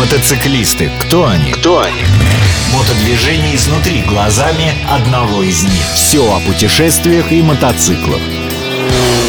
Мотоциклисты. Кто они? Кто они? Мотодвижение изнутри глазами одного из них. Все о путешествиях и мотоциклах.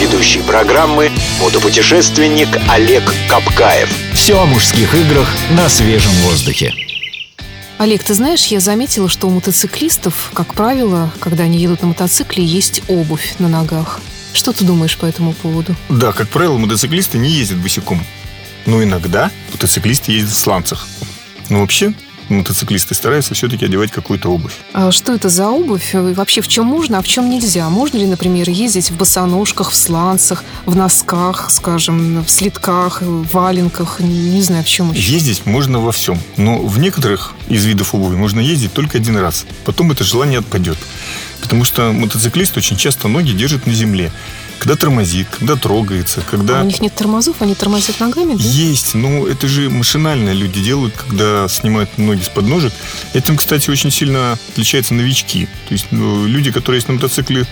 Ведущий программы мотопутешественник Олег Капкаев. Все о мужских играх на свежем воздухе. Олег, ты знаешь, я заметила, что у мотоциклистов, как правило, когда они едут на мотоцикле, есть обувь на ногах. Что ты думаешь по этому поводу? Да, как правило, мотоциклисты не ездят босиком. Но иногда мотоциклисты ездят в сланцах. Но вообще мотоциклисты стараются все-таки одевать какую-то обувь. А что это за обувь? И вообще в чем можно, а в чем нельзя? Можно ли, например, ездить в босоножках, в сланцах, в носках, скажем, в слитках, в валенках? Не знаю, в чем еще. Ездить можно во всем. Но в некоторых из видов обуви можно ездить только один раз. Потом это желание отпадет. Потому что мотоциклист очень часто ноги держит на земле когда тормозит, когда трогается, когда... А у них нет тормозов, они тормозят ногами, да? Есть, но это же машинально люди делают, когда снимают ноги с подножек. Этим, кстати, очень сильно отличаются новички. То есть ну, люди, которые есть на мотоцикле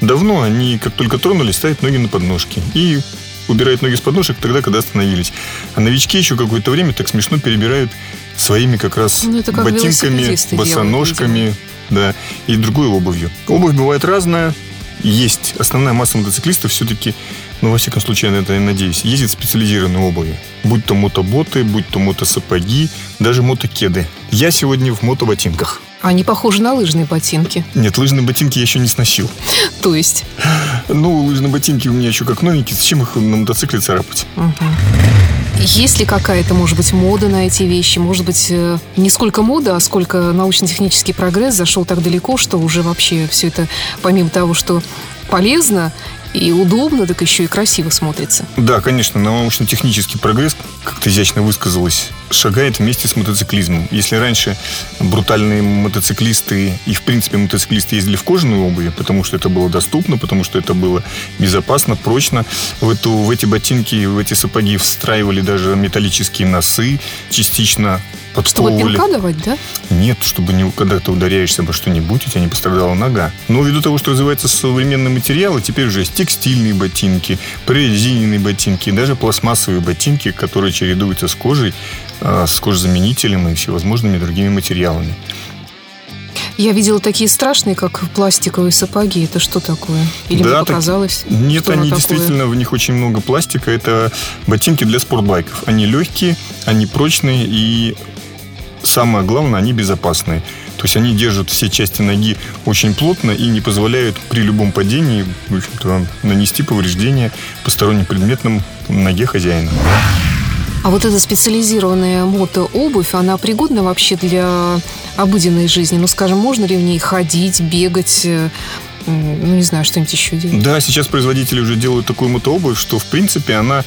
давно, они как только тронулись, ставят ноги на подножки. И убирают ноги с подножек тогда, когда остановились. А новички еще какое-то время так смешно перебирают своими как раз ну, как ботинками, босоножками, делают, да, и другой обувью. Обувь бывает разная. Есть основная масса мотоциклистов все-таки, ну, во всяком случае, на это я надеюсь, ездит в специализированной обуви. Будь то мотоботы, будь то мотосапоги, даже мотокеды. Я сегодня в мотоботинках. Они похожи на лыжные ботинки. Нет, лыжные ботинки я еще не сносил. То есть? Ну, лыжные ботинки у меня еще как новенькие. Зачем их на мотоцикле царапать? Угу. Есть ли какая-то, может быть, мода на эти вещи? Может быть, э, не сколько мода, а сколько научно-технический прогресс зашел так далеко, что уже вообще все это, помимо того, что полезно, и удобно, так еще и красиво смотрится. Да, конечно, научно-технический прогресс, как ты изящно высказалась, шагает вместе с мотоциклизмом. Если раньше брутальные мотоциклисты и, в принципе, мотоциклисты ездили в кожаной обуви, потому что это было доступно, потому что это было безопасно, прочно, в, эту, в эти ботинки, в эти сапоги встраивали даже металлические носы, частично чтобы пинка давать, да? Нет, чтобы не, когда ты ударяешься обо что-нибудь, у тебя не пострадала нога. Но ввиду того, что развиваются современные материалы, теперь уже есть текстильные ботинки, прорезиненные ботинки, даже пластмассовые ботинки, которые чередуются с кожей, с кожзаменителем и всевозможными другими материалами. Я видела такие страшные, как пластиковые сапоги. Это что такое? Или да, мне показалось? Так... Нет, они такое? действительно, в них очень много пластика. Это ботинки для спортбайков. Они легкие, они прочные и самое главное, они безопасные. То есть они держат все части ноги очень плотно и не позволяют при любом падении в общем-то, нанести повреждения посторонним предметам ноге хозяина. А вот эта специализированная мотообувь, она пригодна вообще для обыденной жизни? Ну, скажем, можно ли в ней ходить, бегать, э, ну, не знаю, что-нибудь еще делать. Да, сейчас производители уже делают такую мотообувь, что, в принципе, она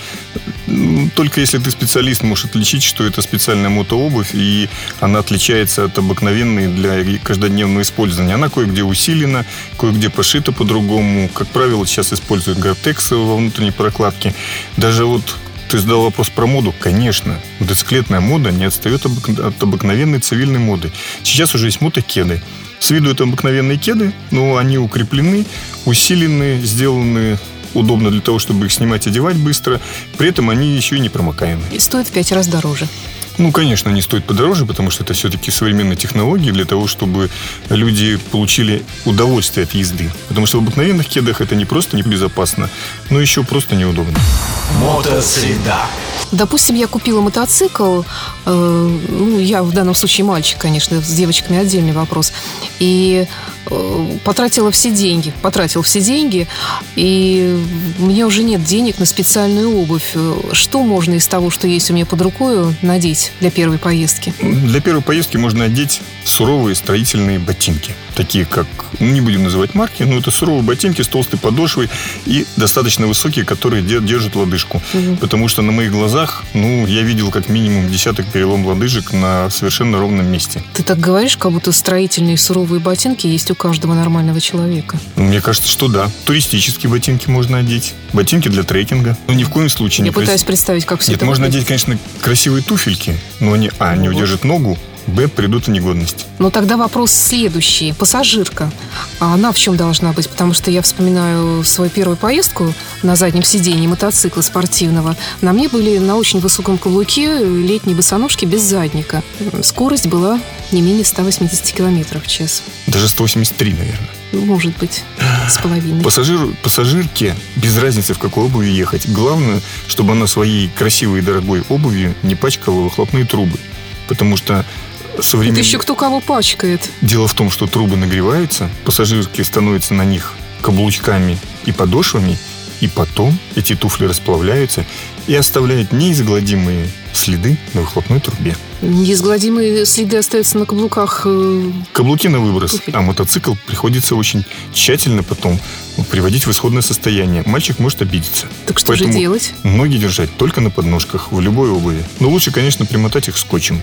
только если ты специалист, можешь отличить, что это специальная мотообувь, и она отличается от обыкновенной для каждодневного использования. Она кое-где усилена, кое-где пошита по-другому. Как правило, сейчас используют гортекс во внутренней прокладке. Даже вот ты задал вопрос про моду. Конечно, мотоциклетная мода не отстает от обыкновенной цивильной моды. Сейчас уже есть мотокеды. С виду это обыкновенные кеды, но они укреплены, усилены, сделаны удобно для того, чтобы их снимать и одевать быстро. При этом они еще и не промокаемы. И стоят в пять раз дороже. Ну, конечно, они стоят подороже, потому что это все-таки современные технологии для того, чтобы люди получили удовольствие от езды. Потому что в обыкновенных кедах это не просто небезопасно, но еще просто неудобно. Мотосреда. Допустим, я купила мотоцикл, э, ну, я в данном случае мальчик, конечно, с девочками отдельный вопрос, и потратила все деньги, потратил все деньги, и у меня уже нет денег на специальную обувь. Что можно из того, что есть у меня под рукой, надеть для первой поездки? Для первой поездки можно одеть суровые строительные ботинки. Такие как, ну, не будем называть марки, но это суровые ботинки с толстой подошвой и достаточно высокие, которые держат лодыжку. Угу. Потому что на моих глазах, ну, я видел как минимум десяток перелом лодыжек на совершенно ровном месте. Ты так говоришь, как будто строительные суровые ботинки есть у каждого нормального человека. Мне кажется, что да. Туристические ботинки можно одеть. Ботинки для трекинга. Но ни в коем случае я не... Я пытаюсь крас... представить, как все Нет, это можно выглядит. одеть, конечно, красивые туфельки, но они, а, они вот. удержат ногу, б, придут в негодность. Ну, тогда вопрос следующий. Пассажирка. А она в чем должна быть? Потому что я вспоминаю свою первую поездку на заднем сидении мотоцикла спортивного. На мне были на очень высоком каблуке летние босоножки без задника. Скорость была не менее 180 километров в час. Даже 183, наверное. Может быть, с половиной. Пассажир, пассажирке без разницы, в какой обуви ехать. Главное, чтобы она своей красивой и дорогой обувью не пачкала выхлопные трубы. Потому что современ... Это еще кто кого пачкает. Дело в том, что трубы нагреваются, пассажирки становятся на них каблучками и подошвами, и потом эти туфли расплавляются и оставляют неизгладимые следы на выхлопной трубе. Неизгладимые следы остаются на каблуках. э, Каблуки на выброс, Туфель. а мотоцикл приходится очень тщательно потом приводить в исходное состояние. Мальчик может обидеться. Так что же Поэтому делать? Ноги держать только на подножках, в любой обуви. Но лучше, конечно, примотать их скотчем.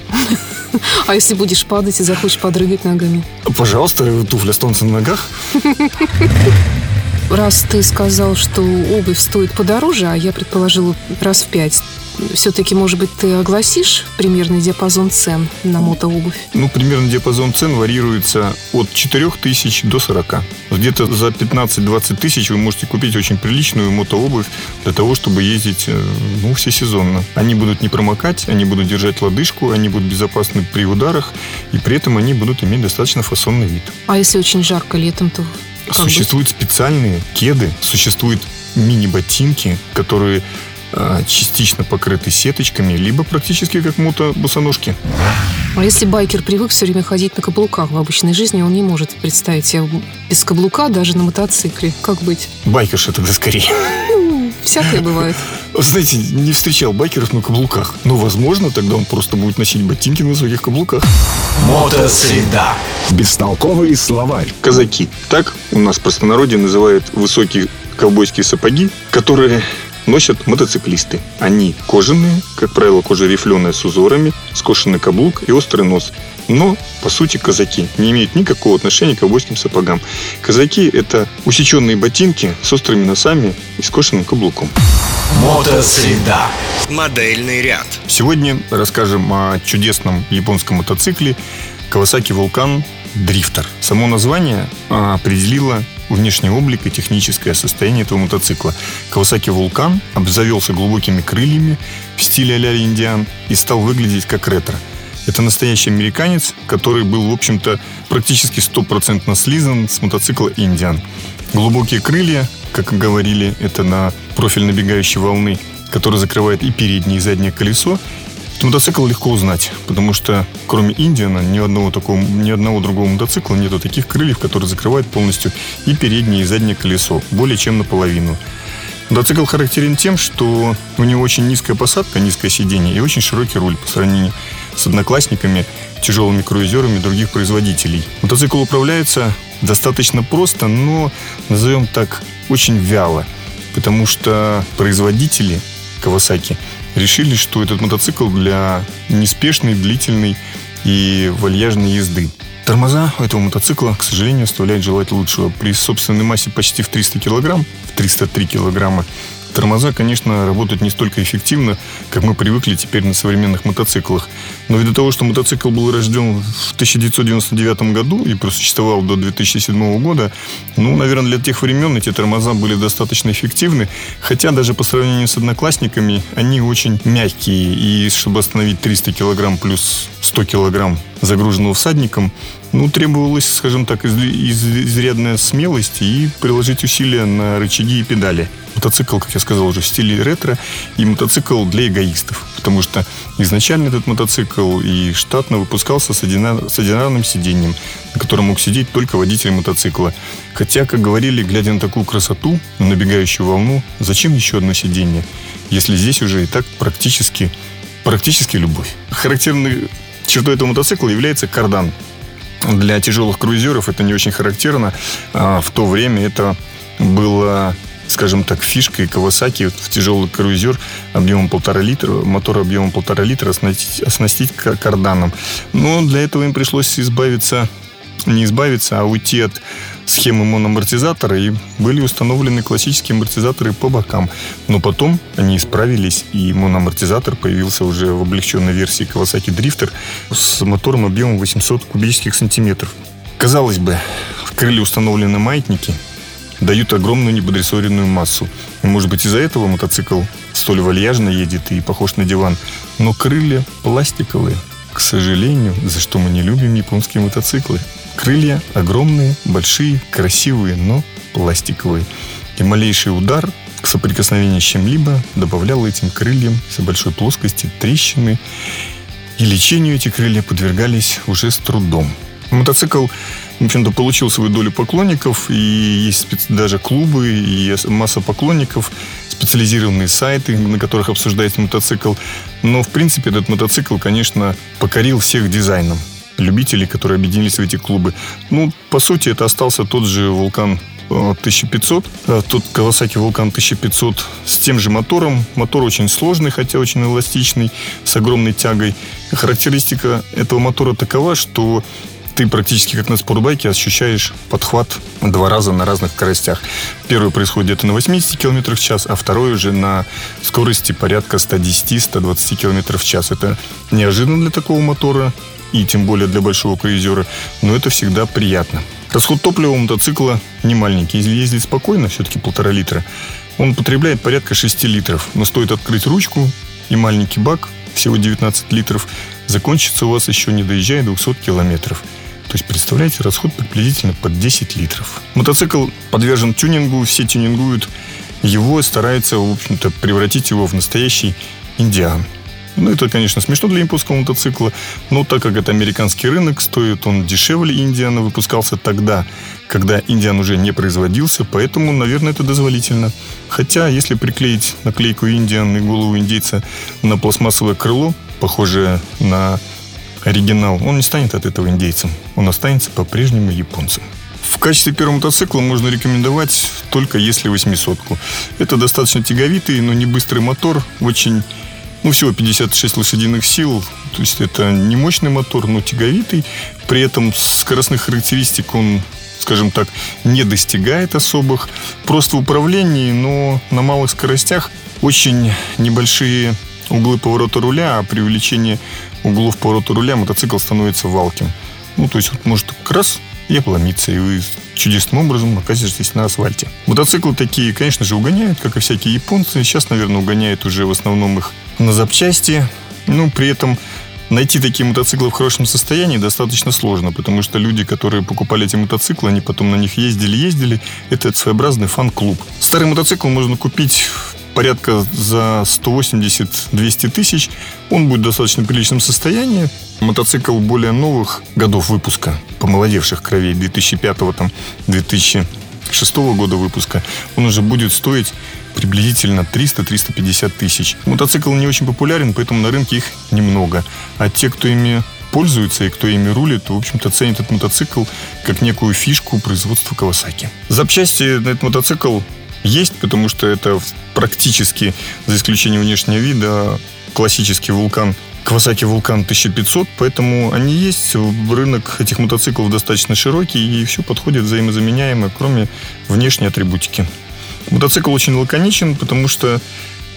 А если будешь падать и захочешь подрыгать ногами? Пожалуйста, туфли останутся на ногах. Раз ты сказал, что обувь стоит подороже, а я предположила раз в пять, все-таки, может быть, ты огласишь примерный диапазон цен на мотообувь? Ну, примерно диапазон цен варьируется от 4 тысяч до 40. Где-то за 15-20 тысяч вы можете купить очень приличную мотообувь для того, чтобы ездить э, ну, всесезонно. Они будут не промокать, они будут держать лодыжку, они будут безопасны при ударах, и при этом они будут иметь достаточно фасонный вид. А если очень жарко летом, то как быть? Существуют специальные кеды, существуют мини-ботинки, которые э, частично покрыты сеточками, либо практически как мото-босоножки. А если байкер привык все время ходить на каблуках в обычной жизни, он не может представить себя без каблука даже на мотоцикле. Как быть? Байкерши тогда скорее. Всякое бывает. Знаете, не встречал байкеров на каблуках. Но, возможно, тогда он просто будет носить ботинки на высоких каблуках. Мотосреда. Бестолковый словарь. Казаки. Так у нас в простонародье называют высокие ковбойские сапоги, которые носят мотоциклисты. Они кожаные, как правило, кожа рифленая с узорами, скошенный каблук и острый нос. Но, по сути, казаки не имеют никакого отношения к ковбойским сапогам. Казаки – это усеченные ботинки с острыми носами и скошенным каблуком. Мотосреда. Модельный ряд. Сегодня расскажем о чудесном японском мотоцикле Kawasaki Vulcan Drifter. Само название определило внешний облик и техническое состояние этого мотоцикла. Kawasaki Vulcan обзавелся глубокими крыльями в стиле а-ля индиан и стал выглядеть как ретро. Это настоящий американец, который был, в общем-то, практически стопроцентно слизан с мотоцикла Индиан. Глубокие крылья, как говорили, это на профиль набегающей волны, который закрывает и переднее, и заднее колесо. Мотоцикл легко узнать, потому что кроме Индиана ни одного, такого, ни одного другого мотоцикла нету таких крыльев, которые закрывают полностью и переднее, и заднее колесо, более чем наполовину. Мотоцикл характерен тем, что у него очень низкая посадка, низкое сиденье и очень широкий руль по сравнению с одноклассниками, тяжелыми круизерами других производителей. Мотоцикл управляется достаточно просто, но, назовем так, очень вяло, потому что производители Kawasaki решили, что этот мотоцикл для неспешной, длительной и вальяжной езды. Тормоза у этого мотоцикла, к сожалению, оставляют желать лучшего. При собственной массе почти в 300 килограмм, в 303 килограмма, тормоза, конечно, работают не столько эффективно, как мы привыкли теперь на современных мотоциклах. Но ввиду того, что мотоцикл был рожден в 1999 году и просуществовал до 2007 года, ну, наверное, для тех времен эти тормоза были достаточно эффективны, хотя даже по сравнению с одноклассниками они очень мягкие, и чтобы остановить 300 килограмм плюс 100 килограмм загруженного всадником, ну, требовалось, скажем так, из- из- изрядная смелость и приложить усилия на рычаги и педали. Мотоцикл, как я сказал уже, в стиле ретро и мотоцикл для эгоистов. Потому что изначально этот мотоцикл и штатно выпускался с, одина- с одинарным сиденьем, на котором мог сидеть только водитель мотоцикла. Хотя, как говорили, глядя на такую красоту, на набегающую волну, зачем еще одно сиденье, если здесь уже и так практически, практически любовь. Характерной чертой этого мотоцикла является кардан. Для тяжелых круизеров это не очень характерно. А в то время это было скажем так, фишкой Kawasaki в тяжелый круизер объемом полтора литра, мотор объемом полтора литра оснастить, оснастить ка- карданом. Но для этого им пришлось избавиться не избавиться, а уйти от схемы моноамортизатора, и были установлены классические амортизаторы по бокам. Но потом они исправились, и моноамортизатор появился уже в облегченной версии Kawasaki Drifter с мотором объемом 800 кубических сантиметров. Казалось бы, в крыле установлены маятники, дают огромную неподрессоренную массу. И, может быть, из-за этого мотоцикл столь вальяжно едет и похож на диван. Но крылья пластиковые. К сожалению, за что мы не любим японские мотоциклы. Крылья огромные, большие, красивые, но пластиковые. И малейший удар к соприкосновению с чем-либо добавлял этим крыльям с большой плоскости трещины. И лечению эти крылья подвергались уже с трудом. Мотоцикл, в общем-то, получил свою долю поклонников, и есть даже клубы, и масса поклонников, специализированные сайты, на которых обсуждается мотоцикл. Но, в принципе, этот мотоцикл, конечно, покорил всех дизайном любителей, которые объединились в эти клубы. Ну, по сути, это остался тот же «Вулкан 1500, э, тот Kawasaki Vulcan 1500 с тем же мотором. Мотор очень сложный, хотя очень эластичный, с огромной тягой. Характеристика этого мотора такова, что ты практически как на спортбайке ощущаешь подхват два раза на разных скоростях. Первый происходит где-то на 80 км в час, а второй уже на скорости порядка 110-120 км в час. Это неожиданно для такого мотора и тем более для большого круизера, но это всегда приятно. Расход топлива у мотоцикла не маленький. Если ездить спокойно, все-таки полтора литра, он потребляет порядка 6 литров. Но стоит открыть ручку и маленький бак, всего 19 литров, закончится у вас еще не доезжая 200 километров. То есть, представляете, расход приблизительно под 10 литров. Мотоцикл подвержен тюнингу, все тюнингуют его, стараются, в общем-то, превратить его в настоящий индиан. Ну, это, конечно, смешно для японского мотоцикла, но так как это американский рынок, стоит он дешевле Индиана, выпускался тогда, когда Индиан уже не производился, поэтому, наверное, это дозволительно. Хотя, если приклеить наклейку Индиан и голову индейца на пластмассовое крыло, похожее на оригинал, он не станет от этого индейцем. Он останется по-прежнему японцем. В качестве первого мотоцикла можно рекомендовать только если восьмисотку. Это достаточно тяговитый, но не быстрый мотор, очень ну, всего 56 лошадиных сил. То есть это не мощный мотор, но тяговитый. При этом скоростных характеристик он скажем так, не достигает особых. Просто в управлении, но на малых скоростях очень небольшие углы поворота руля, а при увеличении углов поворота руля мотоцикл становится валким. Ну, то есть вот может как раз и обломиться, и вы чудесным образом оказываетесь на асфальте. Мотоциклы такие, конечно же, угоняют, как и всякие японцы. Сейчас, наверное, угоняют уже в основном их на запчасти. Ну, при этом найти такие мотоциклы в хорошем состоянии достаточно сложно, потому что люди, которые покупали эти мотоциклы, они потом на них ездили-ездили. Это своеобразный фан-клуб. Старый мотоцикл можно купить порядка за 180-200 тысяч. Он будет в достаточно приличном состоянии. Мотоцикл более новых годов выпуска, помолодевших кровей, 2005-2006 года выпуска, он уже будет стоить приблизительно 300-350 тысяч. Мотоцикл не очень популярен, поэтому на рынке их немного. А те, кто ими пользуется и кто ими рулит, в общем-то, ценит этот мотоцикл как некую фишку производства Кавасаки. Запчасти на этот мотоцикл есть, потому что это практически, за исключением внешнего вида, классический вулкан Kawasaki Vulcan 1500, поэтому они есть. Рынок этих мотоциклов достаточно широкий, и все подходит взаимозаменяемо, кроме внешней атрибутики. Мотоцикл очень лаконичен, потому что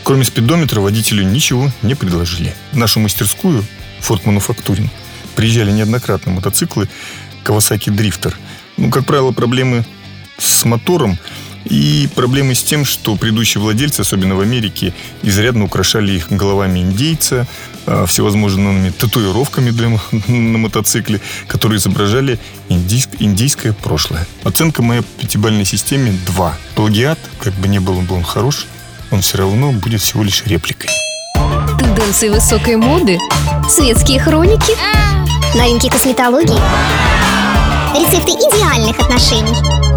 кроме спидометра водителю ничего не предложили. В нашу мастерскую Ford Manufacturing приезжали неоднократно мотоциклы Kawasaki Drifter. Ну, как правило, проблемы с мотором и проблемы с тем, что предыдущие владельцы, особенно в Америке, изрядно украшали их головами индейца, всевозможными татуировками для, на мотоцикле, которые изображали индийск, индийское прошлое. Оценка моей пятибалльной системе 2. Плагиат, как бы не был он хорош, он все равно будет всего лишь репликой. Тенденции высокой моды, светские хроники, новинки косметологии, рецепты идеальных отношений.